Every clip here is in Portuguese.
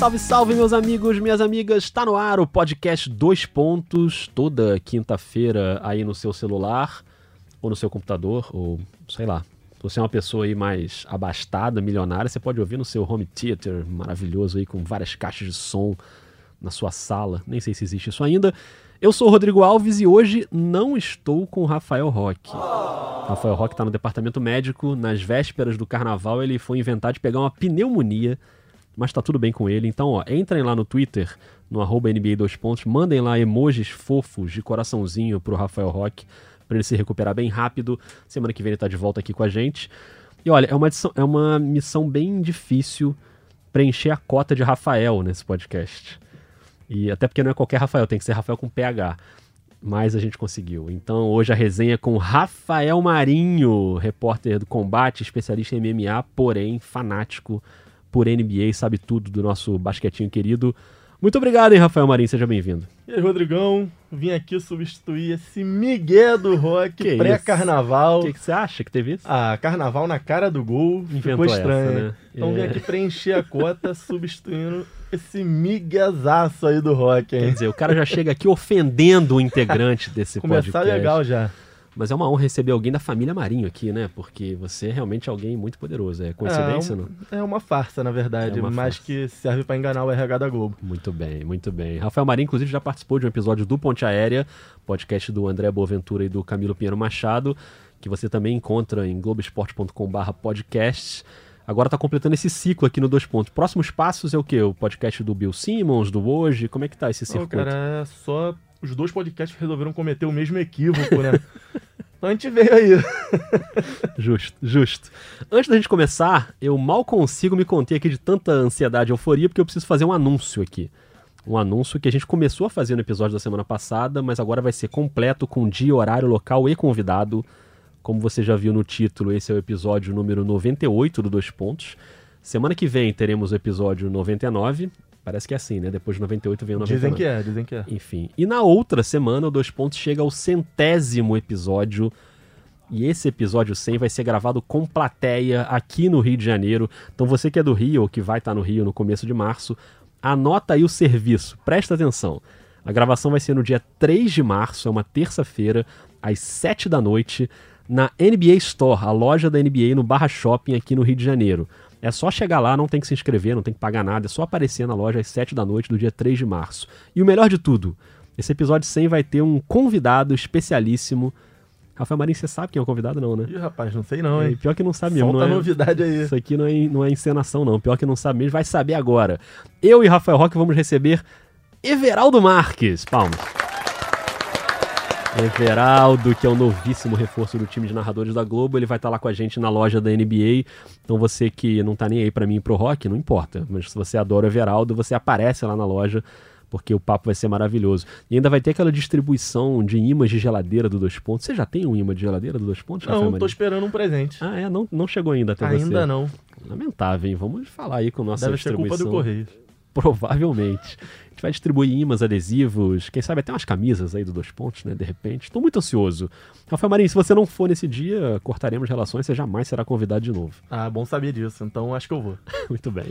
Salve, salve, meus amigos, minhas amigas. Está no ar o podcast Dois Pontos, toda quinta-feira aí no seu celular, ou no seu computador, ou sei lá. Se você é uma pessoa aí mais abastada, milionária, você pode ouvir no seu home theater maravilhoso aí com várias caixas de som na sua sala. Nem sei se existe isso ainda. Eu sou o Rodrigo Alves e hoje não estou com o Rafael Roque. Rafael Roque está no departamento médico. Nas vésperas do carnaval, ele foi inventar de pegar uma pneumonia, mas tá tudo bem com ele. Então, ó, entrem lá no Twitter, no arroba NBA 2 pontos, mandem lá emojis fofos de coraçãozinho pro Rafael Roque, para ele se recuperar bem rápido. Semana que vem ele tá de volta aqui com a gente. E olha, é uma, edição, é uma missão bem difícil preencher a cota de Rafael nesse podcast. E até porque não é qualquer Rafael, tem que ser Rafael com PH. Mas a gente conseguiu. Então hoje a resenha é com Rafael Marinho, repórter do combate, especialista em MMA, porém fanático por NBA, sabe tudo do nosso basquetinho querido. Muito obrigado, hein, Rafael Marinho, seja bem-vindo. E aí, Rodrigão, vim aqui substituir esse Miguel do rock pré-carnaval. O que, que, você acha que teve isso? Ah, carnaval na cara do gol, Inventou ficou estranho. Essa, né? Então é. vim aqui preencher a cota substituindo esse miguezaço aí do rock, hein? Quer dizer, o cara já chega aqui ofendendo o integrante desse Começar podcast. legal já. Mas é uma honra receber alguém da família Marinho aqui, né? Porque você é realmente alguém muito poderoso. É coincidência, é, não? É uma farsa, na verdade, é mas farsa. que serve para enganar o RH da Globo. Muito bem, muito bem. Rafael Marinho, inclusive, já participou de um episódio do Ponte Aérea, podcast do André Boaventura e do Camilo Pinheiro Machado, que você também encontra em globesport.com/podcast. Agora está completando esse ciclo aqui no Dois Pontos. Próximos passos é o quê? O podcast do Bill Simmons, do Hoje? Como é que tá esse circuito? Não, cara, é só os dois podcasts resolveram cometer o mesmo equívoco, né? então a gente veio aí. justo, justo. Antes da gente começar, eu mal consigo me conter aqui de tanta ansiedade e euforia, porque eu preciso fazer um anúncio aqui. Um anúncio que a gente começou a fazer no episódio da semana passada, mas agora vai ser completo com dia, horário, local e convidado. Como você já viu no título, esse é o episódio número 98 do Dois Pontos. Semana que vem teremos o episódio 99. Parece que é assim, né? Depois de 98 vem o 99. Dizem que é, dizem que é. Enfim. E na outra semana, o Dois Pontos chega ao centésimo episódio. E esse episódio 100 vai ser gravado com plateia aqui no Rio de Janeiro. Então você que é do Rio ou que vai estar no Rio no começo de março, anota aí o serviço. Presta atenção. A gravação vai ser no dia 3 de março, é uma terça-feira, às 7 da noite na NBA Store, a loja da NBA no Barra Shopping aqui no Rio de Janeiro. É só chegar lá, não tem que se inscrever, não tem que pagar nada, é só aparecer na loja às 7 da noite do dia 3 de março. E o melhor de tudo, esse episódio 100 vai ter um convidado especialíssimo. Rafael Marinho, você sabe quem é o convidado, não, né? Ih, rapaz, não sei não, hein? pior que não sabe mesmo. Solta não é... novidade aí. Isso aqui não é, não é encenação, não. Pior que não sabe mesmo, vai saber agora. Eu e Rafael Roque vamos receber Everaldo Marques. Palmas. Everaldo, que é o novíssimo reforço do time de narradores da Globo, ele vai estar tá lá com a gente na loja da NBA. Então você que não tá nem aí para mim e pro rock, não importa. Mas se você adora o Everaldo, você aparece lá na loja, porque o papo vai ser maravilhoso. E ainda vai ter aquela distribuição de imãs de geladeira do Dois Pontos. Você já tem um imã de geladeira do Dois Pontos? Não, tô esperando um presente. Ah, é? Não, não chegou ainda até ainda você? Ainda não. Lamentável, hein? Vamos falar aí com nossa Deve distribuição. Deve ser culpa do Correio. Provavelmente. Gente vai distribuir imãs, adesivos, quem sabe até umas camisas aí do Dois Pontos, né? De repente. Estou muito ansioso. Rafael Marinho, se você não for nesse dia, cortaremos relações, você jamais será convidado de novo. Ah, bom saber disso, então acho que eu vou. muito bem.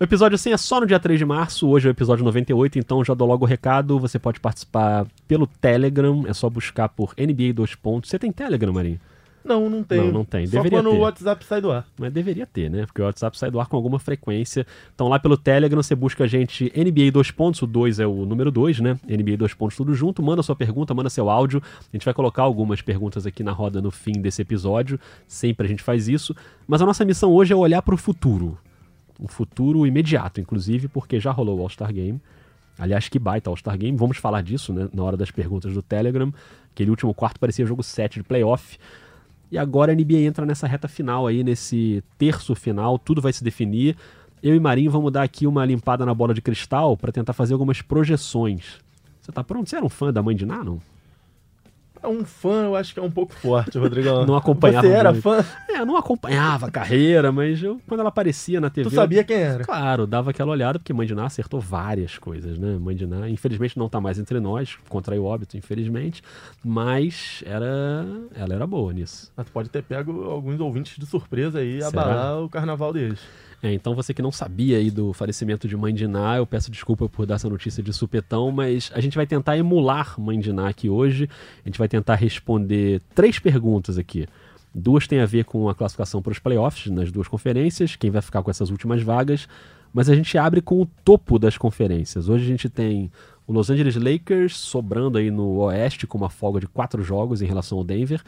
O episódio 100 é só no dia 3 de março, hoje é o episódio 98, então já dou logo o recado. Você pode participar pelo Telegram, é só buscar por NBA 2 Pontos. Você tem Telegram, Marinho? Não, não tem. Não, não tem. Só deveria quando ter. o WhatsApp sai do ar. Mas deveria ter, né? Porque o WhatsApp sai do ar com alguma frequência. Então lá pelo Telegram você busca a gente NBA 2 pontos, o 2 é o número 2, né? NBA 2 pontos tudo junto. Manda sua pergunta, manda seu áudio. A gente vai colocar algumas perguntas aqui na roda no fim desse episódio. Sempre a gente faz isso. Mas a nossa missão hoje é olhar para o futuro. Um futuro imediato, inclusive, porque já rolou o All-Star Game. Aliás, que baita All-Star Game. Vamos falar disso, né? Na hora das perguntas do Telegram. Aquele último quarto parecia jogo 7 de playoff. E agora a NBA entra nessa reta final aí, nesse terço final, tudo vai se definir. Eu e Marinho vamos dar aqui uma limpada na bola de cristal para tentar fazer algumas projeções. Você tá pronto? Você era um fã da mãe de Ná, não? Um fã, eu acho que é um pouco forte, Rodrigão. não acompanhava Você era muito. fã? É, eu não acompanhava a carreira, mas eu, quando ela aparecia na TV. Tu sabia quem era? Claro, dava aquela olhada, porque Mãe de Ná acertou várias coisas, né? Mãe de Ná, infelizmente, não tá mais entre nós, contraiu óbito, infelizmente, mas era, ela era boa nisso. Mas tu pode ter pego alguns ouvintes de surpresa aí e abalar o carnaval deles. É, então você que não sabia aí do falecimento de Mãe de Ná, eu peço desculpa por dar essa notícia de supetão, mas a gente vai tentar emular Mãe de Ná aqui hoje. A gente vai tentar responder três perguntas aqui. Duas têm a ver com a classificação para os playoffs nas duas conferências, quem vai ficar com essas últimas vagas, mas a gente abre com o topo das conferências. Hoje a gente tem o Los Angeles Lakers sobrando aí no Oeste com uma folga de quatro jogos em relação ao Denver.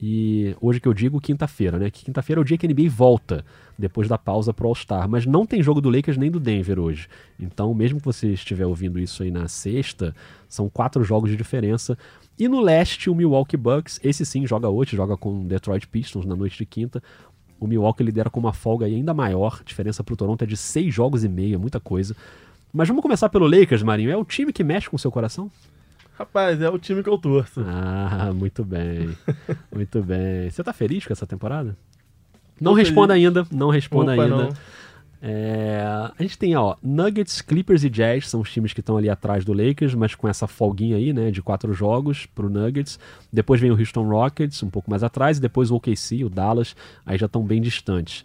E hoje que eu digo quinta-feira, né? Quinta-feira é o dia que a NBA volta, depois da pausa pro All-Star. Mas não tem jogo do Lakers nem do Denver hoje. Então, mesmo que você estiver ouvindo isso aí na sexta, são quatro jogos de diferença. E no leste, o Milwaukee Bucks, esse sim joga hoje, joga com o Detroit Pistons na noite de quinta. O Milwaukee lidera com uma folga ainda maior, a diferença pro Toronto é de seis jogos e meio, é muita coisa. Mas vamos começar pelo Lakers, Marinho. É o time que mexe com o seu coração? Rapaz, é o time que eu torço. Ah, muito bem. muito bem. Você tá feliz com essa temporada? Não Tô responda feliz. ainda, não responda Opa, ainda. Não. É, a gente tem, ó, Nuggets, Clippers e Jazz são os times que estão ali atrás do Lakers, mas com essa folguinha aí, né, de quatro jogos pro Nuggets. Depois vem o Houston Rockets, um pouco mais atrás, e depois o OKC, o Dallas, aí já estão bem distantes.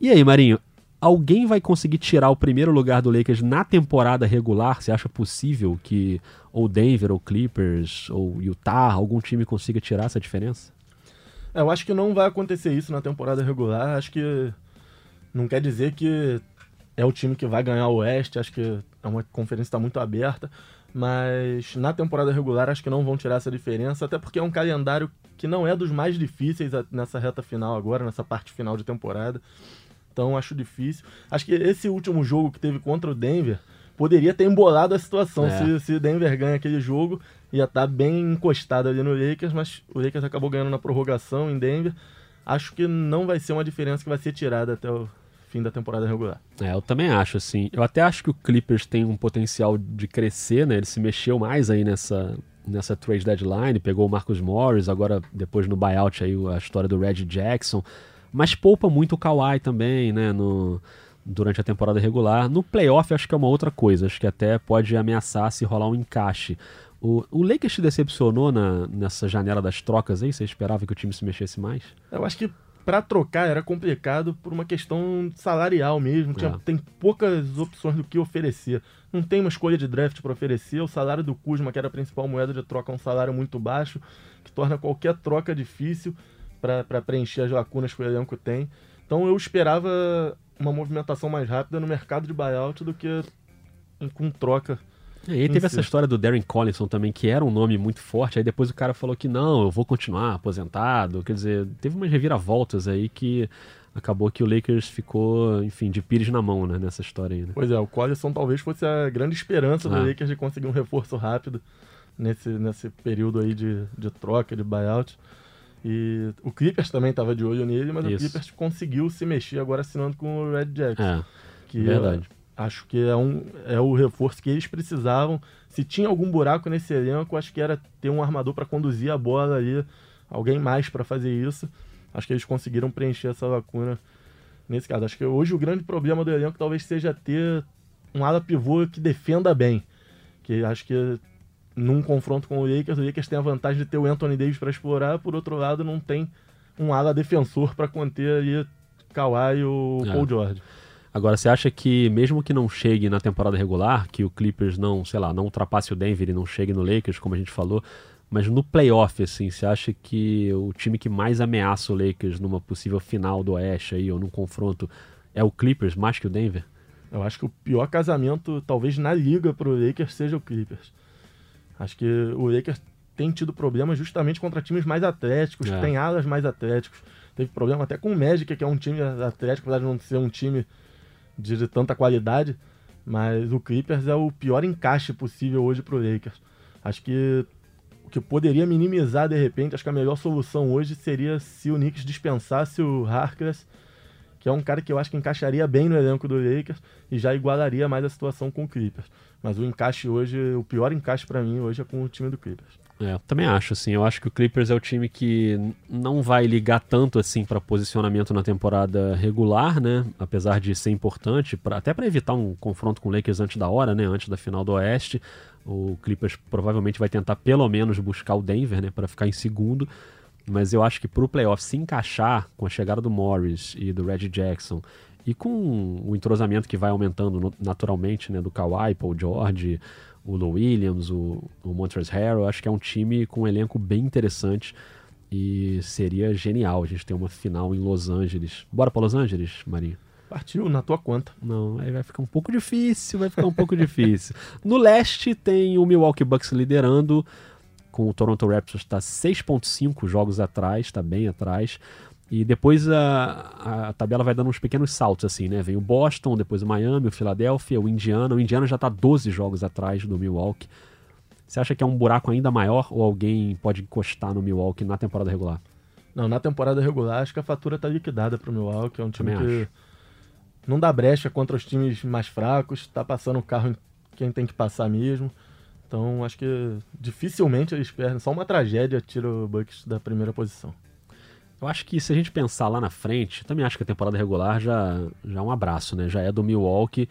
E aí, Marinho, alguém vai conseguir tirar o primeiro lugar do Lakers na temporada regular? Você acha possível que ou Denver, ou Clippers, ou Utah, algum time consiga tirar essa diferença? É, eu acho que não vai acontecer isso na temporada regular. Acho que não quer dizer que é o time que vai ganhar o Oeste. Acho que é uma conferência está muito aberta. Mas na temporada regular acho que não vão tirar essa diferença, até porque é um calendário que não é dos mais difíceis nessa reta final agora, nessa parte final de temporada. Então acho difícil. Acho que esse último jogo que teve contra o Denver poderia ter embolado a situação. É. Se, se Denver ganha aquele jogo, ia estar tá bem encostado ali no Lakers, mas o Lakers acabou ganhando na prorrogação em Denver. Acho que não vai ser uma diferença que vai ser tirada até o fim da temporada regular. É, eu também acho, assim. Eu até acho que o Clippers tem um potencial de crescer, né? Ele se mexeu mais aí nessa, nessa trade deadline, pegou o Marcus Morris, agora depois no buyout aí a história do Red Jackson mas poupa muito o Kawhi também, né, no, durante a temporada regular. No playoff acho que é uma outra coisa, acho que até pode ameaçar se rolar um encaixe. O, o Lakers te decepcionou na, nessa janela das trocas aí? Você esperava que o time se mexesse mais? Eu acho que para trocar era complicado por uma questão salarial mesmo. Tinha, é. Tem poucas opções do que oferecer. Não tem uma escolha de draft para oferecer. O salário do Kuzma, que era a principal moeda de troca, é um salário muito baixo, que torna qualquer troca difícil para preencher as lacunas que o elenco tem. Então eu esperava uma movimentação mais rápida no mercado de buyout do que com troca. É, e aí teve si. essa história do Darren Collinson também, que era um nome muito forte, aí depois o cara falou que não, eu vou continuar aposentado. Quer dizer, teve umas reviravoltas aí que acabou que o Lakers ficou, enfim, de pires na mão, né, nessa história aí. Né? Pois é, o Collinson talvez fosse a grande esperança do ah. Lakers de conseguir um reforço rápido nesse, nesse período aí de, de troca, de buyout. E o Clippers também estava de olho nele, mas Isso. o Clippers conseguiu se mexer agora assinando com o Red Jackson. É, que verdade. Acho que é, um, é o reforço que eles precisavam. Se tinha algum buraco nesse elenco, acho que era ter um armador para conduzir a bola ali, alguém mais para fazer isso. Acho que eles conseguiram preencher essa lacuna nesse caso. Acho que hoje o grande problema do elenco talvez seja ter um ala pivô que defenda bem. Que acho que num confronto com o Lakers, o Lakers tem a vantagem de ter o Anthony Davis para explorar, por outro lado, não tem um ala defensor para conter ali Kawhi e o é. Paul George. Agora, você acha que mesmo que não chegue na temporada regular, que o Clippers não, sei lá, não ultrapasse o Denver e não chegue no Lakers, como a gente falou, mas no playoff, assim, você acha que o time que mais ameaça o Lakers numa possível final do Oeste aí, ou num confronto, é o Clippers mais que o Denver? Eu acho que o pior casamento, talvez na liga para o Lakers, seja o Clippers. Acho que o Lakers tem tido problemas justamente contra times mais atléticos, é. que tem alas mais atléticos. Teve problema até com o Magic, que é um time atlético, apesar de não ser um time de, tanta qualidade. Mas o Clippers é o pior encaixe possível hoje para o Lakers. Acho que o que poderia minimizar de repente, acho que a melhor solução hoje seria se o Knicks dispensasse o Harkless, que é um cara que eu acho que encaixaria bem no elenco do Lakers e já igualaria mais a situação com o Clippers. Mas o encaixe hoje, o pior encaixe para mim hoje é com o time do Clippers. É, também acho, assim. Eu acho que o Clippers é o time que não vai ligar tanto assim para posicionamento na temporada regular, né? Apesar de ser importante, pra, até para evitar um confronto com o Lakers antes da hora, né? Antes da final do Oeste. O Clippers provavelmente vai tentar pelo menos buscar o Denver, né? Para ficar em segundo. Mas eu acho que pro playoff se encaixar com a chegada do Morris e do Reggie Jackson e com o entrosamento que vai aumentando naturalmente, né? Do Kawhi, Paul George o Lou Williams, o, o Montrezl Harrell. Acho que é um time com um elenco bem interessante e seria genial a gente ter uma final em Los Angeles. Bora para Los Angeles, Marinho? Partiu, na tua conta. Não, aí vai ficar um pouco difícil, vai ficar um pouco difícil. No leste tem o Milwaukee Bucks liderando, com o Toronto Raptors está 6.5 jogos atrás, está bem atrás. E depois a, a tabela vai dando uns pequenos saltos, assim, né? Vem o Boston, depois o Miami, o Philadelphia, o Indiana. O Indiana já está 12 jogos atrás do Milwaukee. Você acha que é um buraco ainda maior ou alguém pode encostar no Milwaukee na temporada regular? Não, na temporada regular acho que a fatura está liquidada para o Milwaukee. É um time Também que acho. não dá brecha contra os times mais fracos, está passando o carro em quem tem que passar mesmo. Então acho que dificilmente eles perdem. Só uma tragédia tira o Bucks da primeira posição. Eu acho que se a gente pensar lá na frente, também acho que a temporada regular já, já é um abraço, né? Já é do Milwaukee.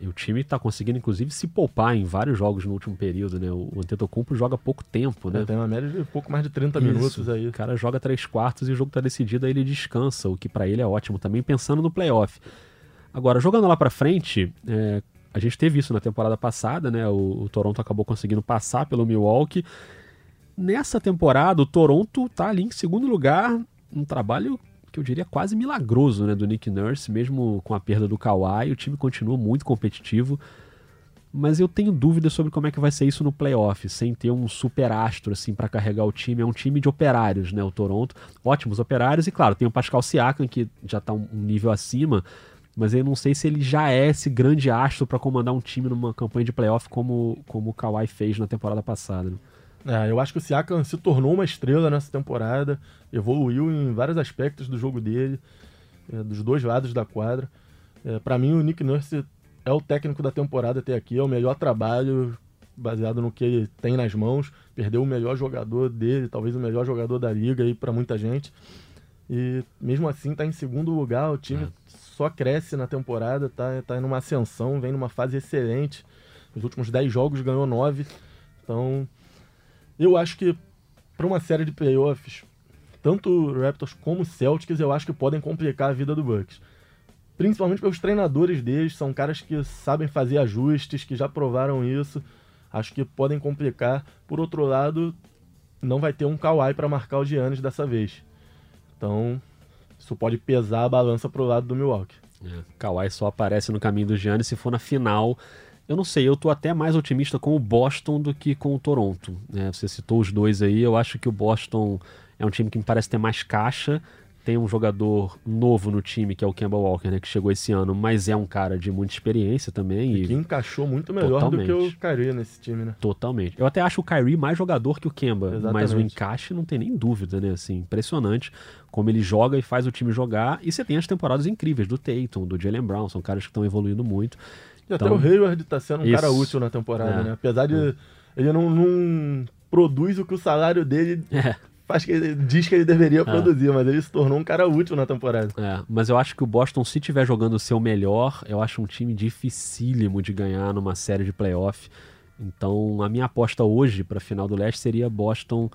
E o time está conseguindo, inclusive, se poupar em vários jogos no último período, né? O Antetokounmpo joga pouco tempo, né? É, tem uma média de pouco mais de 30 Isso. minutos aí. O cara joga três quartos e o jogo está decidido, aí ele descansa, o que para ele é ótimo também, pensando no playoff. Agora, jogando lá para frente, é, a gente teve isso na temporada passada, né? O, o Toronto acabou conseguindo passar pelo Milwaukee. Nessa temporada, o Toronto tá ali em segundo lugar, um trabalho que eu diria quase milagroso né, do Nick Nurse, mesmo com a perda do Kawhi, o time continua muito competitivo. Mas eu tenho dúvidas sobre como é que vai ser isso no playoff, sem ter um super astro assim para carregar o time. É um time de operários, né, o Toronto. Ótimos operários e claro, tem o Pascal Siakam que já está um nível acima, mas eu não sei se ele já é esse grande astro para comandar um time numa campanha de playoff como, como o Kawhi fez na temporada passada. Né? É, eu acho que o Siakam se tornou uma estrela nessa temporada, evoluiu em vários aspectos do jogo dele, é, dos dois lados da quadra. É, para mim, o Nick Nurse é o técnico da temporada até aqui, é o melhor trabalho baseado no que ele tem nas mãos. Perdeu o melhor jogador dele, talvez o melhor jogador da liga aí para muita gente. E mesmo assim está em segundo lugar, o time é. só cresce na temporada, tá, tá numa ascensão, vem numa fase excelente. Nos últimos 10 jogos ganhou 9. Então, eu acho que para uma série de playoffs, tanto Raptors como Celtics, eu acho que podem complicar a vida do Bucks. Principalmente pelos treinadores deles, são caras que sabem fazer ajustes, que já provaram isso. Acho que podem complicar. Por outro lado, não vai ter um Kawhi para marcar o Giannis dessa vez. Então, isso pode pesar a balança pro lado do Milwaukee. É, Kawhi só aparece no caminho do Giannis se for na final eu não sei, eu tô até mais otimista com o Boston do que com o Toronto. Né? Você citou os dois aí, eu acho que o Boston é um time que me parece ter mais caixa. Tem um jogador novo no time, que é o Kemba Walker, né, que chegou esse ano, mas é um cara de muita experiência também. E, e que encaixou muito melhor Totalmente. do que o Kyrie nesse time, né? Totalmente. Eu até acho o Kyrie mais jogador que o Kemba, Exatamente. mas o encaixe não tem nem dúvida, né? Assim, impressionante como ele joga e faz o time jogar. E você tem as temporadas incríveis do Tatum, do Jalen Brown, são caras que estão evoluindo muito. E até então, o Hayward tá sendo um isso. cara útil na temporada, é. né? Apesar de é. ele não, não, produz o que o salário dele é. Faz que ele diz que ele deveria é. produzir, mas ele se tornou um cara útil na temporada. É, mas eu acho que o Boston, se tiver jogando o seu melhor, eu acho um time dificílimo de ganhar numa série de playoff. Então, a minha aposta hoje para a final do leste seria Boston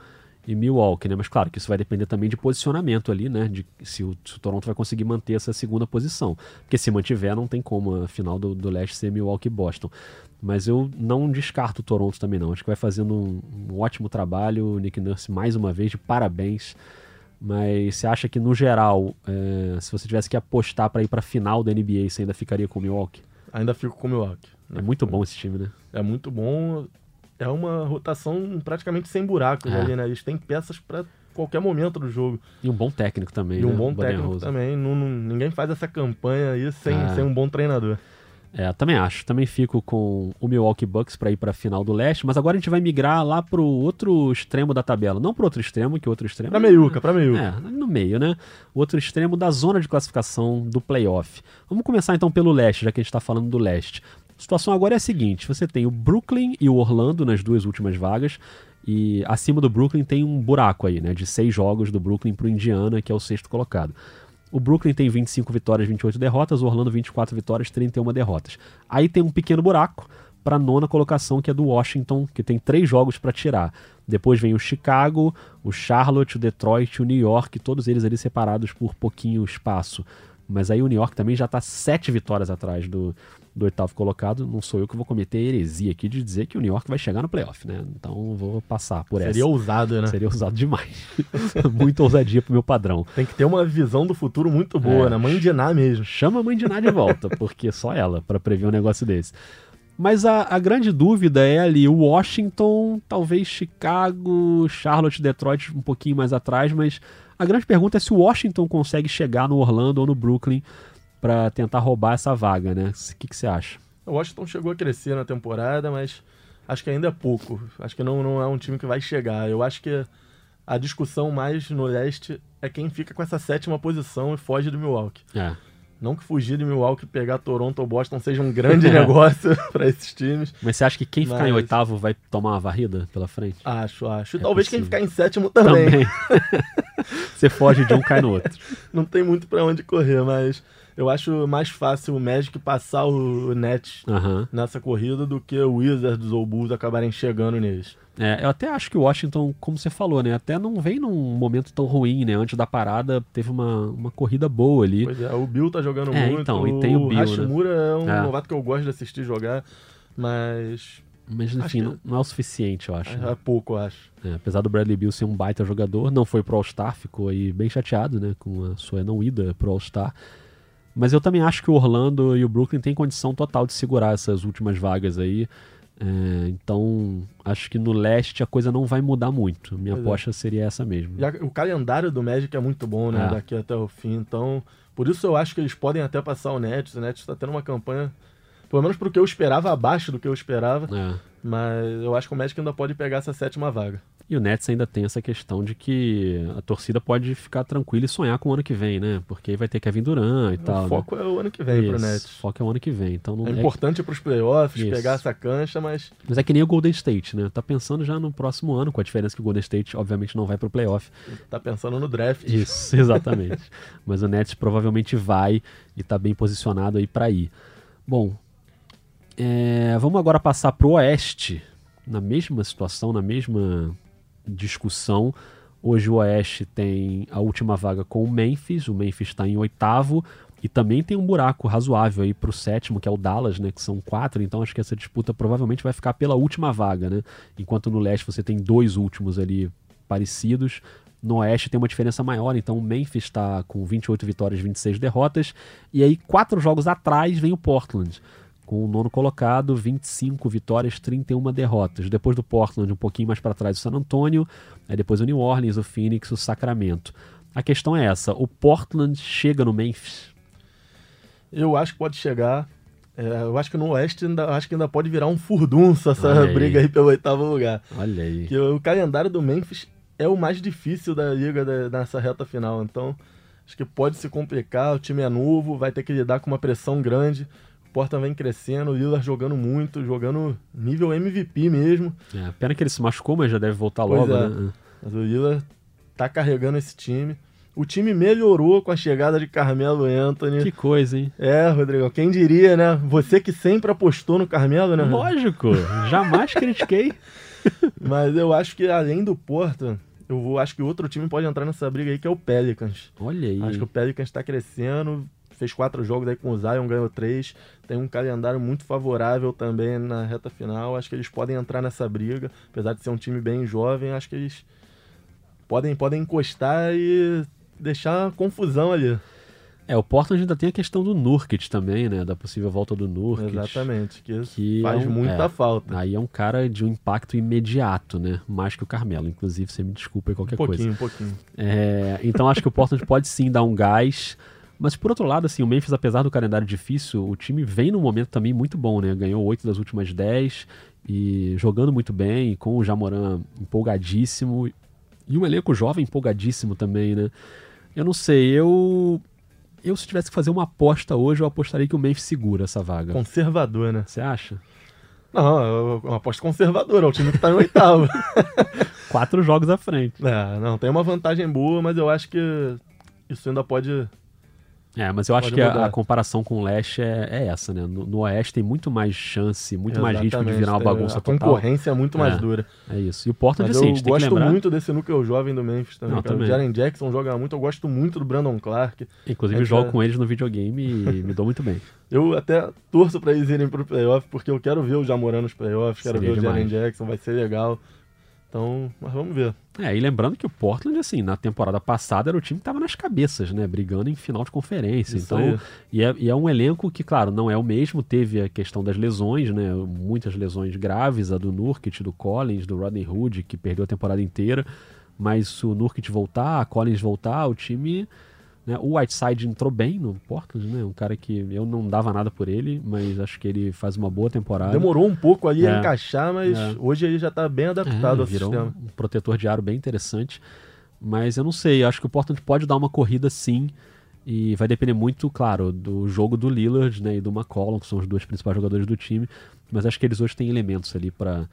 e Milwaukee, né? Mas claro que isso vai depender também de posicionamento ali, né? De se o, se o, Toronto vai conseguir manter essa segunda posição. Porque se mantiver, não tem como a final do, do leste ser Milwaukee e Boston. Mas eu não descarto o Toronto também, não. Acho que vai fazendo um, um ótimo trabalho. O Nick Nurse, mais uma vez, de parabéns. Mas você acha que, no geral, é, se você tivesse que apostar para ir para a final da NBA, você ainda ficaria com o Milwaukee? Ainda fico com o Milwaukee. Né? É muito bom esse time, né? É muito bom é uma rotação praticamente sem buracos é. ali, né? Eles têm peças para qualquer momento do jogo. E um bom técnico também, E um né? bom técnico também. Não, não, ninguém faz essa campanha aí sem, é. sem um bom treinador. É, também acho. Também fico com o Milwaukee Bucks para ir para a final do leste, mas agora a gente vai migrar lá pro outro extremo da tabela. Não pro outro extremo, que o outro extremo. Pra meiuca, pra meiuca. É, no meio, né? O outro extremo da zona de classificação do playoff. Vamos começar então pelo leste, já que a gente está falando do leste. A situação agora é a seguinte: você tem o Brooklyn e o Orlando nas duas últimas vagas. E acima do Brooklyn tem um buraco aí, né? De seis jogos do Brooklyn pro Indiana, que é o sexto colocado. O Brooklyn tem 25 vitórias, 28 derrotas, o Orlando 24 vitórias, 31 derrotas. Aí tem um pequeno buraco para a nona colocação, que é do Washington, que tem três jogos para tirar. Depois vem o Chicago, o Charlotte, o Detroit, o New York, todos eles ali separados por pouquinho espaço. Mas aí o New York também já está sete vitórias atrás do, do oitavo colocado. Não sou eu que vou cometer heresia aqui de dizer que o New York vai chegar no playoff, né? Então vou passar por Seria essa. Seria ousado, né? Seria ousado demais. Muita ousadia pro meu padrão. Tem que ter uma visão do futuro muito boa, É. né? Mãe de Ná mesmo. Chama a mãe de Ná de volta, porque só ela para prever um negócio desse. Mas a, a grande dúvida é ali o Washington, talvez Chicago, Charlotte, Detroit um pouquinho mais atrás, mas a grande pergunta é se o Washington consegue chegar no Orlando ou no Brooklyn para tentar roubar essa vaga, né? O que, que você acha? O Washington chegou a crescer na temporada, mas acho que ainda é pouco. Acho que não, não é um time que vai chegar. Eu acho que a discussão mais no leste é quem fica com essa sétima posição e foge do Milwaukee. É. Não que fugir de Milwaukee e pegar Toronto ou Boston seja um grande negócio para esses times. Mas você acha que quem ficar em Mas- oitavo vai tomar uma varrida pela frente? Acho, acho. E É talvez possível. quem ficar em sétimo também. você foge de um, cai no outro. Não tem muito para onde correr, mas eu acho mais fácil o Magic passar o Nets Aham. nessa corrida do que o Wizards ou Bulls acabarem chegando neles. É, eu até acho que o Washington, como você falou, né? Até não vem num momento tão ruim, né? Antes da parada, teve uma, uma corrida boa ali. Pois é, o Bill tá jogando É, muito. então, e tem o Bill, né? Hashimura é um É. novato que eu gosto de assistir jogar, mas Mas enfim, não, não é o suficiente, eu acho. né? é pouco, eu acho. É, apesar do Bradley Bill ser um baita jogador, não foi pro All-Star, ficou aí bem chateado, né? Com a sua não ida pro All-Star. Mas eu também acho que o Orlando e o Brooklyn têm condição total de segurar essas últimas vagas aí. É, então, acho que no leste a coisa não vai mudar muito. Minha Pois é. aposta seria essa mesmo. E a- o calendário do Magic é muito bom, né? É. Daqui até o fim. Então, por isso eu acho que eles podem até passar o Nets. O Nets tá tendo uma campanha, pelo menos pro que eu esperava, abaixo do que eu esperava. É. Mas eu acho que o Magic ainda pode pegar essa sétima vaga. E o Nets ainda tem essa questão de que a torcida pode ficar tranquila e sonhar com o ano que vem, né? Porque aí vai ter Kevin Durant e tal. o foco é o ano que vem né? pro Isso, Nets. O foco é o ano que vem. Então É é- importante pros playoffs, Isso. pegar essa cancha, mas Mas é que nem o Golden State, né? Tá pensando já no próximo ano, com a diferença que o Golden State, obviamente, não vai pro playoff. tá pensando no draft. Isso, exatamente. Mas o Nets provavelmente vai e tá bem posicionado aí pra ir. Bom, é, vamos agora passar pro Oeste. Na mesma situação, na mesma discussão. Hoje o Oeste tem a última vaga com o Memphis. O Memphis está em oitavo. E também tem um buraco razoável aí pro sétimo, que é o Dallas, né? Que são quatro. Então acho que essa disputa provavelmente vai ficar pela última vaga, né? Enquanto no leste você tem dois últimos ali parecidos. No Oeste tem uma diferença maior, então o Memphis está com 28 vitórias e 26 derrotas. E aí, quatro jogos atrás, vem o Portland, com o nono colocado, 25 vitórias, 31 derrotas. Depois do Portland, um pouquinho mais para trás, o San Antonio. Aí depois o New Orleans, o Phoenix, o Sacramento. A questão é essa: o Portland chega no Memphis? Eu acho que pode chegar. É, eu acho que no Oeste ainda, acho que ainda pode virar um furdunço essa Olha aí. briga aí pelo oitavo lugar. Olha aí. Que o calendário do Memphis é o mais difícil da liga da- nessa reta final. Então, acho que pode se complicar. O time é novo, vai ter que lidar com uma pressão grande. O Portland vem crescendo, o Lillard jogando muito, jogando nível MVP mesmo. É, pena que ele se machucou, mas já deve voltar Pois logo, é. né? Mas o Lillard tá carregando esse time. O time melhorou com a chegada de Carmelo Anthony. Que coisa, hein? É, Rodrigo, quem diria, né? Você que sempre apostou no Carmelo, né? Lógico, jamais critiquei. Mas eu acho que além do Portland, eu vou, acho que outro time pode entrar nessa briga aí, que é o Pelicans. Olha aí. Acho que o Pelicans está crescendo, fez quatro jogos aí com o Zion, ganhou três, tem um calendário muito favorável também na reta final. Acho que eles podem entrar nessa briga, apesar de ser um time bem jovem, acho que eles podem, podem encostar e deixar confusão ali. É, o Portland ainda tem a questão do Nurkic também, né? Da possível volta do Nurkic. Exatamente, que, Que faz é um- muita é. falta. Aí é um cara de um impacto imediato, né? Mais que o Carmelo. Inclusive, você me desculpa aí qualquer um pouquinho, coisa. um pouquinho. É, então acho que o Portland pode sim dar um gás. Mas por outro lado, assim, o Memphis, apesar do calendário difícil, o time vem num momento também muito bom, né? Ganhou oito das últimas dez e jogando muito bem, com o Jamoran empolgadíssimo. E um elenco jovem empolgadíssimo também, né? Eu não sei, eu. Eu, se tivesse que fazer uma aposta hoje, eu apostaria que o Memphis segura essa vaga. Conservador, né? Você acha? Não, é uma aposta conservadora, é o time que tá em oitavo. Quatro jogos à frente. É, não, tem uma vantagem boa, mas eu acho que isso ainda pode É, mas eu acho Pode que a, a comparação com o Leste é, é essa, né? No, no Oeste tem muito mais chance, muito mais risco de Exatamente, virar uma é, bagunça A total. concorrência é muito mais É. dura. É isso. E o Portland, Mas assim, a eu tem gosto lembrar. muito desse núcleo jovem do Memphis também. Não, também. O Jaren Jackson joga muito, eu gosto muito do Brandon Clark. Inclusive, É eu jogo com eles no videogame e me dou muito bem. Eu até torço pra eles irem pro playoff, porque eu quero ver o Jamoran nos playoffs, quero Seria ver o Jaren demais. Jackson, vai ser legal. Então, mas vamos ver. É, e lembrando que o Portland, assim, na temporada passada era o time que tava nas cabeças, né? Brigando em final de conferência. Isso então, e é, e é um elenco que, claro, não é o mesmo. Teve a questão das lesões, né? Muitas lesões graves, a do Nurkic, do Collins, do Rodney Hood, que perdeu a temporada inteira. Mas se o Nurkic voltar, a Collins voltar, o time. Né? O Whiteside entrou bem no Portland, né? Um cara que eu não dava nada por ele, mas acho que ele faz uma boa temporada. Demorou um pouco ali É. a encaixar, mas É. hoje ele já tá bem adaptado É, ao virou sistema. um protetor de aro bem interessante. Mas eu não sei, acho que o Portland pode dar uma corrida sim. E vai depender muito, claro, do jogo do Lillard né, e do McCollum, que são os dois principais jogadores do time. Mas acho que eles hoje têm elementos ali para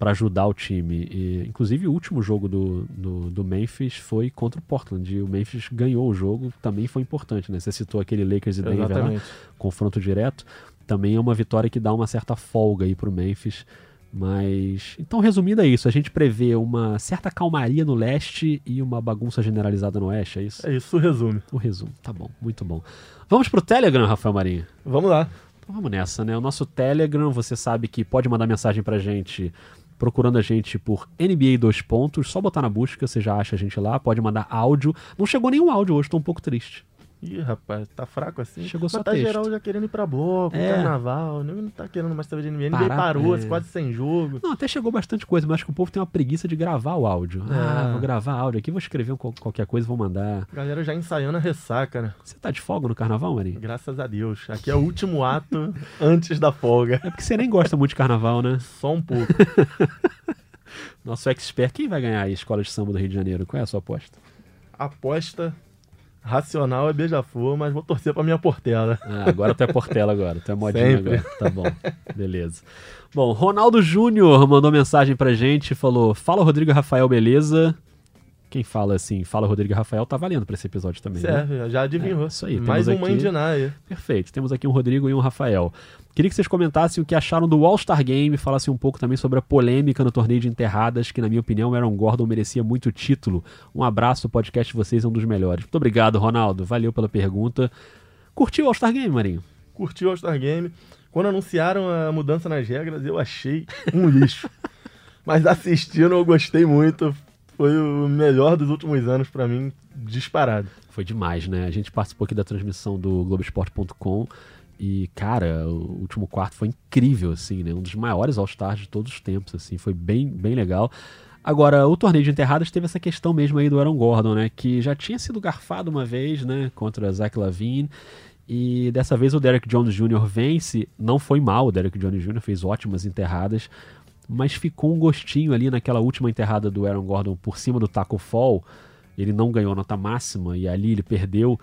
para ajudar o time. E, inclusive, o último jogo do, do, do Memphis foi contra o Portland. E o Memphis ganhou o jogo, também foi importante. Né? Você citou aquele Lakers e Denver lá, Exatamente. confronto direto. Também é uma vitória que dá uma certa folga aí pro Memphis. Mas. Então, resumindo é isso. A gente prevê uma certa calmaria no leste e uma bagunça generalizada no oeste, é isso? É isso, o resume. O resumo. Tá bom, muito bom. Vamos pro Telegram, Rafael Marinho. Vamos lá. Então vamos nessa, né? O nosso Telegram, você sabe que pode mandar mensagem pra gente procurando a gente por NBA 2 pontos, só botar na busca, você já acha a gente lá, pode mandar áudio. Não chegou nenhum áudio hoje, tô um pouco triste. Ih, rapaz, tá fraco assim. Chegou Mas só tá texto. geral já querendo ir pra bloco, É. carnaval. Não tá querendo mais saber de NBA. NBA parou, é. quase sem jogo. Não, até chegou bastante coisa, mas acho que o povo tem uma preguiça de gravar o áudio. Ah, É. vou gravar áudio aqui, vou escrever um qual- qualquer coisa, vou mandar. A galera já ensaiando a ressaca, né? Você tá de folga no carnaval, Marinho? Graças a Deus. Aqui é o último ato antes da folga. É porque você nem gosta muito de carnaval, né? Só um pouco. Nosso expert, quem vai ganhar a escola de samba do Rio de Janeiro? Qual é a sua aposta? Aposta racional é beija-flor, mas vou torcer pra minha portela. Ah, agora tu é Portela agora, tu é modinha Sempre. agora. Tá bom, beleza. Bom, Ronaldo Júnior mandou mensagem pra gente, falou: Fala Rodrigo e Rafael, beleza? Quem fala assim, fala Rodrigo e Rafael, tá valendo pra esse episódio também. né? Serve, já adivinhou. É, isso aí, Mais um aqui- Mandiná aí. Perfeito. Temos aqui um Rodrigo e um Rafael. Queria que vocês comentassem o que acharam do All-Star Game, falassem um pouco também sobre a polêmica no torneio de enterradas, que na minha opinião Aaron Gordon merecia muito título. Um abraço, o podcast de vocês é um dos melhores. Muito obrigado, Ronaldo. Valeu pela pergunta. Curtiu o All-Star Game, Marinho? Curti o All-Star Game. Quando anunciaram a mudança nas regras, eu achei um lixo. Mas assistindo eu gostei muito. Foi o melhor dos últimos anos pra mim, disparado. Foi demais, né? A gente participou aqui da transmissão do Globoesporte.com e, cara, o último quarto foi incrível, assim, né? Um dos maiores All-Stars de todos os tempos, assim. Foi bem, bem legal. Agora, o torneio de enterradas teve essa questão mesmo aí do Aaron Gordon, né? Que já tinha sido garfado uma vez, né? Contra Zach Lavine. E dessa vez o Derek Jones Jr. vence. Não foi mal, o Derek Jones Jr. fez ótimas enterradas. Mas ficou um gostinho ali naquela última enterrada do Aaron Gordon por cima do Taco Fall. Ele não ganhou nota máxima e ali ele perdeu.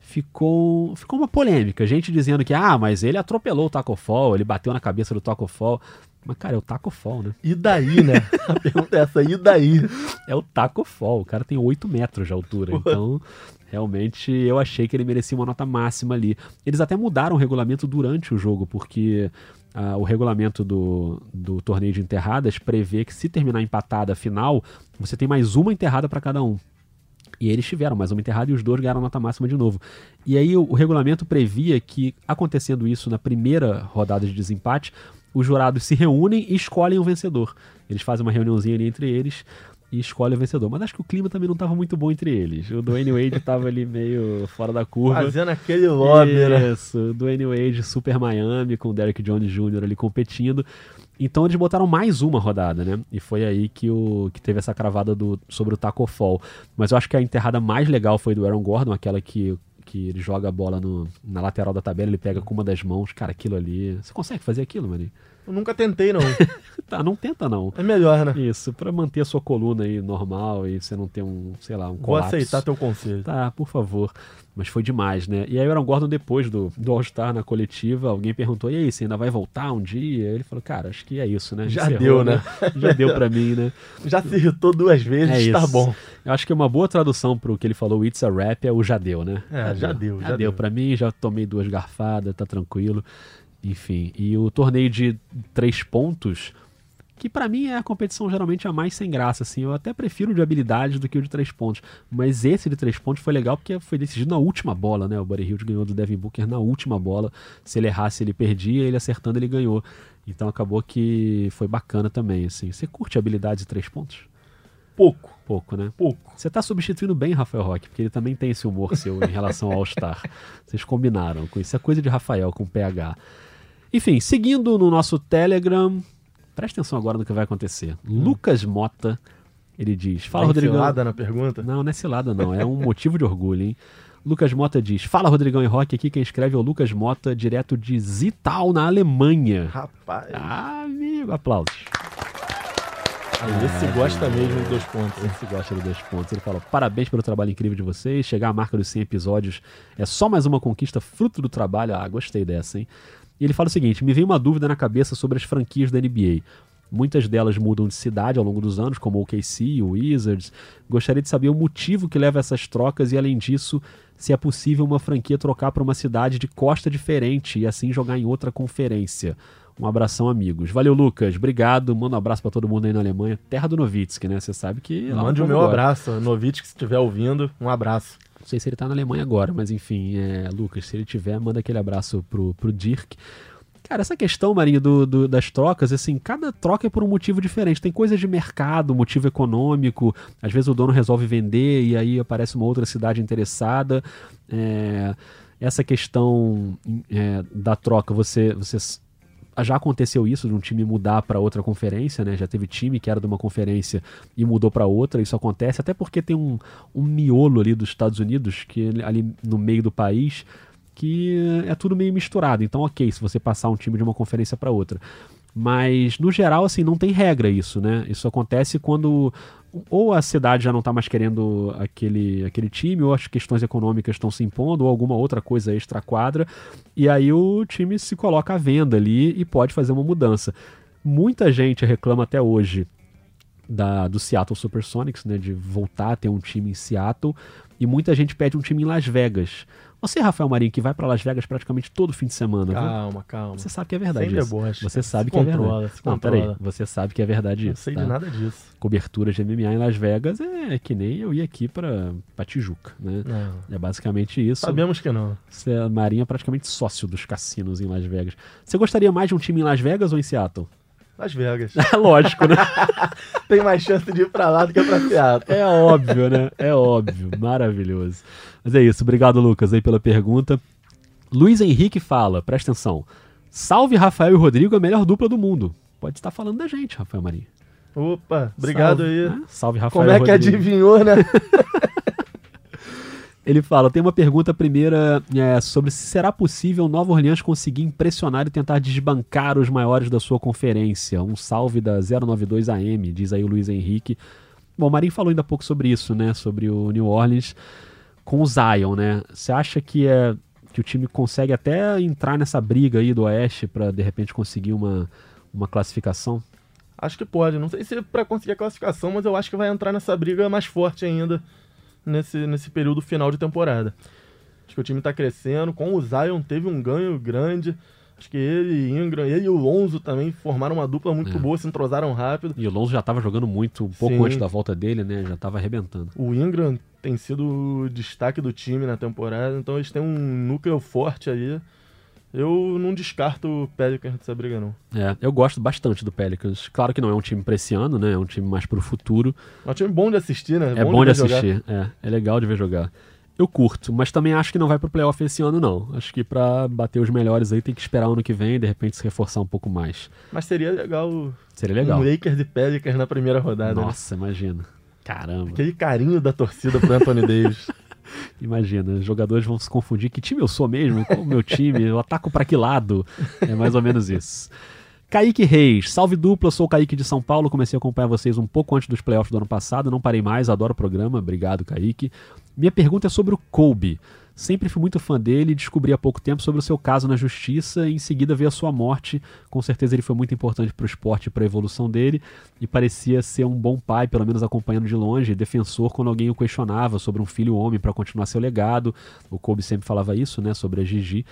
Ficou, ficou uma polêmica. Gente dizendo que, ah, mas ele atropelou o Taco Fall, ele bateu na cabeça do Taco Fall. Mas, cara, é o Taco Fall, né? E daí, né? A pergunta é essa, e daí? É o Taco Fall. O cara tem 8 metros de altura. Então, realmente, eu achei que ele merecia uma nota máxima ali. Eles até mudaram o regulamento durante o jogo, porque ah, o regulamento do, do torneio de enterradas prevê que se terminar empatada a final, você tem mais uma enterrada para cada um. E eles tiveram mais uma enterrada e os dois ganharam nota máxima de novo. E aí o, o regulamento previa que, acontecendo isso na primeira rodada de desempate, os jurados se reúnem e escolhem o vencedor. Eles fazem uma reuniãozinha ali entre eles e escolhem o vencedor. Mas acho que o clima também não estava muito bom entre eles. O Dwayne Wade estava ali meio fora da curva. Fazendo aquele lobby, né? Isso, Dwayne Wade, Super Miami, com o Derek Jones Jr. ali competindo. Então eles botaram mais uma rodada, né? E foi aí que, o, que teve essa cravada do, sobre o Taco Fall. Mas eu acho que a enterrada mais legal foi do Aaron Gordon, aquela que, que ele joga a bola no, na lateral da tabela, ele pega com uma das mãos. Cara, aquilo ali. Você consegue fazer aquilo, Mani? Eu nunca tentei, não. Tá, não tenta não. É melhor, né? Isso, pra manter a sua coluna aí normal e você não ter um, sei lá, um Vou colapso. aceitar teu conselho. Tá, por favor. Mas foi demais, né? E aí o Aaron Gordon, depois do, do All-Star na coletiva, alguém perguntou: e aí, você ainda vai voltar um dia? Ele falou: cara, acho que é isso, né? Já deu, né? Já deu pra mim, né? Já se irritou duas vezes, É tá bom. Eu acho que uma boa tradução pro que ele falou, It's a Rap, é o já deu, né? É, já deu, Já, já deu deu. pra mim, já tomei duas garfadas, tá tranquilo. Enfim, e o torneio de três pontos, que pra mim é a competição geralmente a mais sem graça, assim. Eu até prefiro o de habilidade do que o de três pontos. Mas esse de três pontos foi legal porque foi decidido na última bola, né? O Buddy Hilde ganhou do Devin Booker na última bola. Se ele errasse, ele perdia, ele acertando, ele ganhou. Então acabou que foi bacana também, assim. Você curte habilidade de três pontos? Pouco, Pouco, né? pouco. Você tá substituindo bem Rafael Roque, porque ele também tem esse humor seu em relação ao All-Star. Vocês combinaram com isso. É coisa de Rafael com PH. Enfim, seguindo no nosso Telegram. Presta atenção agora no que vai acontecer. Lucas Mota, ele diz: Fala, Tem Rodrigão. cilada na pergunta? Não, não é cilada, não. É um motivo de orgulho, hein? Lucas Mota diz: Fala, Rodrigão e Roque. Aqui quem escreve é o Lucas Mota, direto de Zital, na Alemanha. Rapaz, Ah, amigo, aplausos. aí esse gosta mesmo de dois pontos. Esse gosta de dois pontos. Ele fala: parabéns pelo trabalho incrível de vocês. Chegar à marca dos 100 episódios é só mais uma conquista fruto do trabalho. Ah, gostei dessa, hein? E ele fala o seguinte: me veio uma dúvida na cabeça sobre as franquias da NBA. Muitas delas mudam de cidade ao longo dos anos, como o OKC, o Wizards. Gostaria de saber o motivo que leva a essas trocas e, além disso, se é possível uma franquia trocar para uma cidade de costa diferente e assim jogar em outra conferência. Um abração, amigos. Valeu, Lucas. Obrigado. Manda um abraço para todo mundo aí na Alemanha. Terra do Nowitzki, né? Você sabe que. Mande o meu gosta. abraço. Novitz, que se estiver ouvindo, um abraço. Não sei se ele tá na Alemanha agora, mas enfim, é, Lucas, se ele tiver, manda aquele abraço pro, pro Dirk. Cara, essa questão, Marinho, do, do- das trocas, assim, cada troca é por um motivo diferente. Tem coisas de mercado, motivo econômico. Às vezes o dono resolve vender e aí aparece uma outra cidade interessada. É, essa questão é, da troca, você, você já aconteceu isso de um time mudar para outra conferência, né? Já teve time que era de uma conferência e mudou para outra. Isso acontece até porque tem um, um miolo ali dos Estados Unidos que ali no meio do país que é tudo meio misturado. Então, ok, se você passar um time de uma conferência para outra. Mas, no geral, assim, não tem regra isso, né? Isso acontece quando ou a cidade já não está mais querendo aquele, aquele time, ou as questões econômicas estão se impondo, ou alguma outra coisa extra quadra, e aí o time se coloca à venda ali e pode fazer uma mudança. Muita gente reclama até hoje da, do Seattle Supersonics, né, de voltar a ter um time em Seattle, e muita gente pede um time em Las Vegas. Você, Rafael Marinho, que vai para Las Vegas praticamente todo fim de semana, viu? Calma, calma. Você sabe que é verdade Sem isso. deboche. Você sabe que é controla, verdade. se Não, peraí. Você sabe que é verdade Não isso. sei tá? de nada disso. Cobertura de MMA em Las Vegas é que nem eu ir aqui pra, pra Tijuca, né? Não. É basicamente isso. Sabemos que não. Você, a Marinha é praticamente sócio dos cassinos em Las Vegas. Você gostaria mais de um time em Las Vegas ou em Seattle? Las Vegas. É lógico, né? Tem mais chance de ir pra lá do que pra Seattle. É óbvio, né? É óbvio. Maravilhoso. Mas é isso. Obrigado, Lucas, aí pela pergunta. Luiz Henrique fala, presta atenção. Salve Rafael e Rodrigo, a melhor dupla do mundo. Pode estar falando da gente, Rafael Marinho. Opa, obrigado Salve, aí. né? Salve, Rafael Como é que Rodrigo. adivinhou, né? Ele fala, tem uma pergunta primeira é, sobre se será possível Nova Orleans conseguir impressionar e tentar desbancar os maiores da sua conferência. Um salve da 092 AM, diz aí o Luiz Henrique. Bom, o Marinho falou ainda há pouco sobre isso, né? Sobre o New Orleans com o Zion, né? Você acha que é que o time consegue até entrar nessa briga aí do Oeste para de repente conseguir uma, uma classificação? Acho que pode. Não sei se pra conseguir a classificação, mas eu acho que vai entrar nessa briga mais forte ainda nesse, nesse período final de temporada. Acho que o time tá crescendo. Com o Zion teve um ganho grande. Acho que ele e Ingram, ele e o Lonzo também formaram uma dupla muito É. boa, se entrosaram rápido. E o Lonzo já estava jogando muito um pouco Sim. antes da volta dele, né? Já estava arrebentando. O Ingram tem sido o destaque do time na temporada, então eles têm um núcleo forte aí. Eu não descarto o Pelicans dessa briga, não. É, eu gosto bastante do Pelicans. Claro que não é um time pra esse ano, né? É um time mais pro futuro. É um time bom de assistir, né? É bom, de ver jogar. assistir. É, é legal de ver jogar. Eu curto, mas também acho que não vai pro playoff esse ano, não. Acho que pra bater os melhores aí tem que esperar ano que vem, de repente se reforçar um pouco mais. Mas seria legal, Seria legal. um Lakers e Pelicans na primeira rodada. né? Nossa, imagina. Caramba. Aquele carinho da torcida pro Anthony Davis. Imagina, os jogadores vão se confundir. Que time eu sou mesmo? Qual o meu time? Eu ataco pra que lado? É mais ou menos isso. Kaique Reis, salve dupla, sou o Kaique de São Paulo, comecei a acompanhar vocês um pouco antes dos playoffs do ano passado, não parei mais, adoro o programa, obrigado Kaique. Minha pergunta é sobre o Kobe. Sempre fui muito fã dele e descobri há pouco tempo sobre o seu caso na justiça e em seguida veio a sua morte. Com certeza ele foi muito importante para o esporte e para a evolução dele e parecia ser um bom pai, pelo menos acompanhando de longe, defensor quando alguém o questionava sobre um filho homem para continuar seu legado. O Kobe sempre falava isso, né, sobre a Gigi.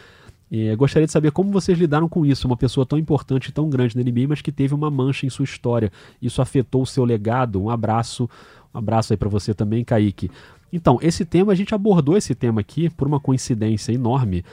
E gostaria de saber como vocês lidaram com isso, uma pessoa tão importante tão grande na NBA, mas que teve uma mancha em sua história. Isso afetou o seu legado? Um abraço, um abraço aí para você também, Kaique. Então, esse tema, a gente abordou esse tema aqui por uma coincidência enorme.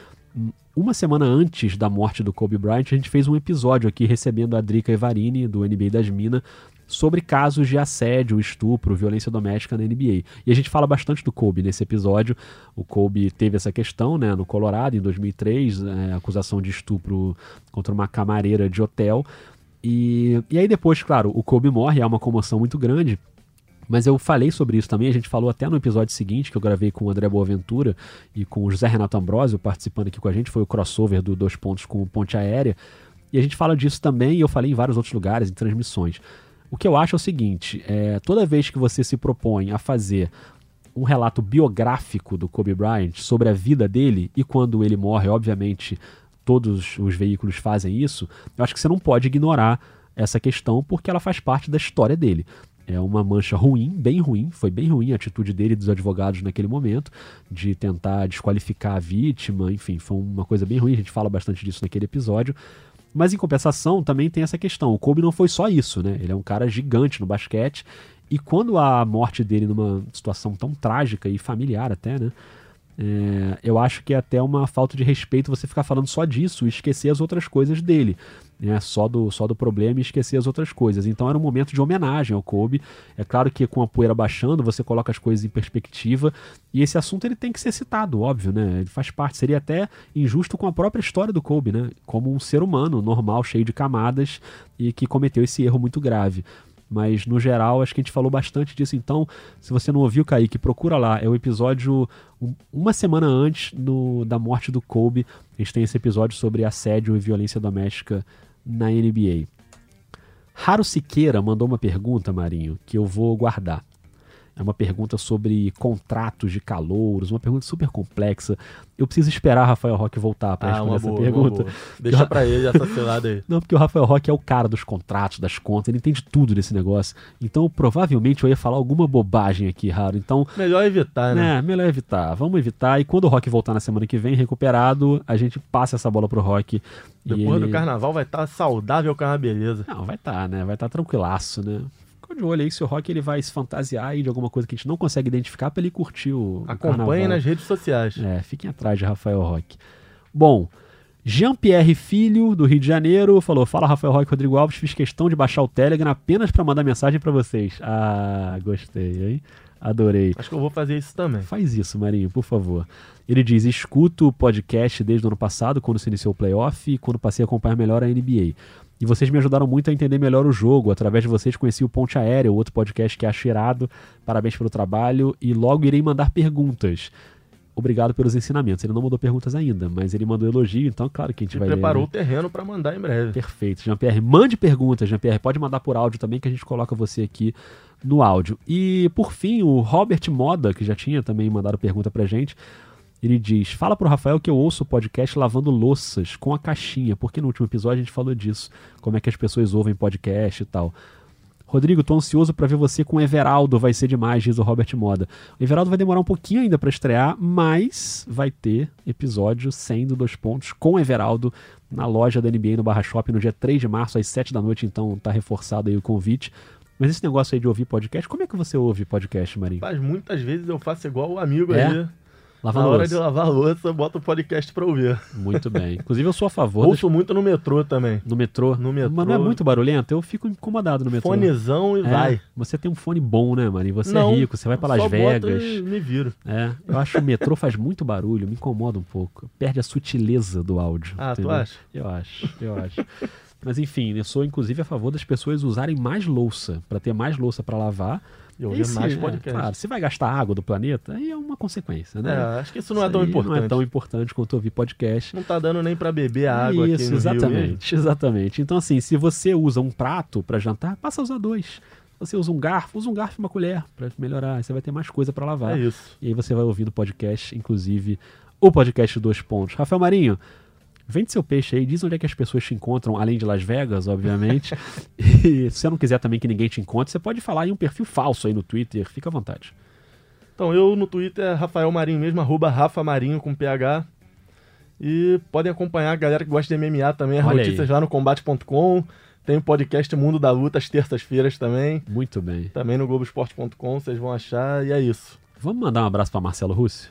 Uma semana antes da morte do Kobe Bryant, a gente fez um episódio aqui recebendo a Drica Evarini, do NBA das Minas, sobre casos de assédio, estupro, violência doméstica na NBA. E a gente fala bastante do Kobe nesse episódio. O Kobe teve essa questão né, no Colorado, em 2003, é, acusação de estupro contra uma camareira de hotel. E, e aí depois, claro, o Kobe morre, é uma comoção muito grande. Mas eu falei sobre isso também, a gente falou até no episódio seguinte, que eu gravei com o André Boaventura e com o José Renato Ambrosio participando aqui com a gente, foi o crossover do Dois Pontos com Ponte Aérea. E a gente fala disso também, e eu falei em vários outros lugares, em transmissões. O que eu acho é o seguinte: é, toda vez que você se propõe a fazer um relato biográfico do Kobe Bryant sobre a vida dele, e quando ele morre, obviamente, todos os veículos fazem isso, eu acho que você não pode ignorar essa questão porque ela faz parte da história dele. É uma mancha ruim, bem ruim, foi bem ruim a atitude dele e dos advogados naquele momento, de tentar desqualificar a vítima, enfim, foi uma coisa bem ruim, a gente fala bastante disso naquele episódio. Mas em compensação, também tem essa questão. O Kobe não foi só isso, né? Ele é um cara gigante no basquete. E quando a morte dele numa situação tão trágica e familiar até, né? É, eu acho que é até uma falta de respeito você ficar falando só disso e esquecer as outras coisas dele. Né, só, do, só do problema e esquecer as outras coisas. Então era um momento de homenagem ao Kobe. É claro que com a poeira baixando, você coloca as coisas em perspectiva. E esse assunto ele tem que ser citado, óbvio, né? Ele faz parte. Seria até injusto com a própria história do Kobe, né? Como um ser humano normal, cheio de camadas e que cometeu esse erro muito grave. Mas, no geral, acho que a gente falou bastante disso. Então, se você não ouviu, Kaique, procura lá. É o episódio um, uma semana antes do, da morte do Kobe. A gente tem esse episódio sobre assédio e violência doméstica na NBA. Raro Siqueira mandou uma pergunta, Marinho, que eu vou guardar. É uma pergunta sobre contratos de calouros, uma pergunta super complexa. Eu preciso esperar Rafael Roque voltar para ah, responder essa boa, pergunta. Deixa para ele essa cilada aí. Não, porque o Rafael Roque é o cara dos contratos, das contas, ele entende tudo desse negócio. Então, provavelmente eu ia falar alguma bobagem aqui, Raro. Então, melhor evitar, né? É, melhor evitar. Vamos evitar e quando o Roque voltar na semana que vem, recuperado, a gente passa essa bola pro Roque. Depois ele... do carnaval vai estar tá saudável com a beleza. Não, vai estar, tá, né? Vai estar tá tranquilaço, né? Fica de olho aí se o Rock ele vai se fantasiar aí de alguma coisa que a gente não consegue identificar para ele curtir o, Acompanhe nas redes sociais. É, fiquem atrás de Rafael Rock. Bom, Jean-Pierre Filho, do Rio de Janeiro, falou: Fala Rafael Roque Rodrigo Alves, fiz questão de baixar o Telegram apenas para mandar mensagem para vocês. Ah, gostei, hein? Adorei. Acho que eu vou fazer isso também. Faz isso, Marinho, por favor. Ele diz: escuto o podcast desde o ano passado, quando se iniciou o playoff e quando passei a acompanhar melhor a NBA. E vocês me ajudaram muito a entender melhor o jogo. Através de vocês conheci o Ponte Aéreo, outro podcast que é cheirado. Parabéns pelo trabalho e logo irei mandar perguntas. Obrigado pelos ensinamentos. Ele não mandou perguntas ainda, mas ele mandou elogio, então claro que a gente vai preparou ler, né? o terreno para mandar em breve. Perfeito. Jean-Pierre, mande perguntas, Jean-Pierre. Pode mandar por áudio também que a gente coloca você aqui no áudio. E por fim, o Robert Moda, que já tinha também mandado pergunta pra gente, ele diz: Fala pro Rafael que eu ouço o podcast lavando louças com a caixinha, porque no último episódio a gente falou disso, como é que as pessoas ouvem podcast e tal. Rodrigo, tô ansioso para ver você com o Everaldo, vai ser demais, diz o Robert Moda. O Everaldo vai demorar um pouquinho ainda para estrear, mas vai ter episódio sendo dois pontos com o Everaldo na loja da NBA no Barra Shopping no dia 3 de março, às 7 da noite, então tá reforçado aí o convite. Mas esse negócio aí de ouvir podcast, como é que você ouve podcast, Marinho? Faz muitas vezes eu faço igual o amigo é? aí. Na hora louça. de lavar a louça, bota o podcast pra ouvir. Muito bem. Inclusive, eu sou a favor. Ouço das... muito no metrô também. No metrô? No metrô. Mas não é muito barulhento? Eu fico incomodado no metrô. Fonezão e é, vai. Você tem um fone bom, né, Marinho? Você não, é rico, você vai pra Las Vegas. Me viro. É. Eu acho que o metrô faz muito barulho, me incomoda um pouco. Perde a sutileza do áudio. Ah, entendeu? tu acha? Eu acho, eu acho. Mas enfim, eu sou inclusive a favor das pessoas usarem mais louça, para ter mais louça para lavar e ouvir mais podcast. É, claro, se vai gastar água do planeta, aí é uma consequência, né? É, acho que isso não isso é tão importante. Não é tão importante quanto ouvir podcast. Não tá dando nem para beber água isso, aqui no exatamente, exatamente. Então assim, se você usa um prato para jantar, passa a usar dois. Você usa um garfo, usa um garfo e uma colher para melhorar. Você vai ter mais coisa para lavar. É isso. E aí você vai ouvindo podcast, inclusive o podcast Dois Pontos. Rafael Marinho, vende seu peixe aí, diz onde é que as pessoas te encontram, além de Las Vegas, obviamente. e se você não quiser também que ninguém te encontre, você pode falar em um perfil falso aí no Twitter, fica à vontade. Então, eu no Twitter é Rafael Marinho mesmo, arroba Rafa Marinho com PH. E podem acompanhar a galera que gosta de MMA também, as Olha notícias aí. lá no combate.com. Tem o podcast Mundo da Luta às terças-feiras também. Muito bem. Também no Globoesporte.com, vocês vão achar. E é isso. Vamos mandar um abraço para Marcelo Russi?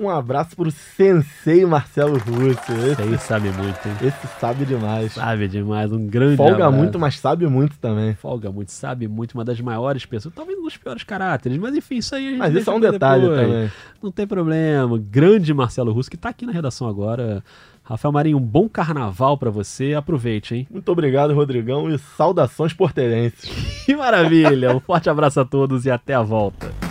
Um abraço pro sensei Marcelo Russo. Esse aí sabe muito, hein? esse sabe demais. Sabe demais, um grande Folga abraço. muito, mas sabe muito também. Folga muito, sabe muito, uma das maiores pessoas, talvez um dos piores caráteres, mas enfim, isso aí a gente Mas isso é um detalhe depois. também. Não tem problema. Grande Marcelo Russo, que tá aqui na redação agora. Rafael Marinho, um bom carnaval pra você. Aproveite, hein? Muito obrigado, Rodrigão, e saudações porterenses. Que maravilha! Um forte abraço a todos e até a volta.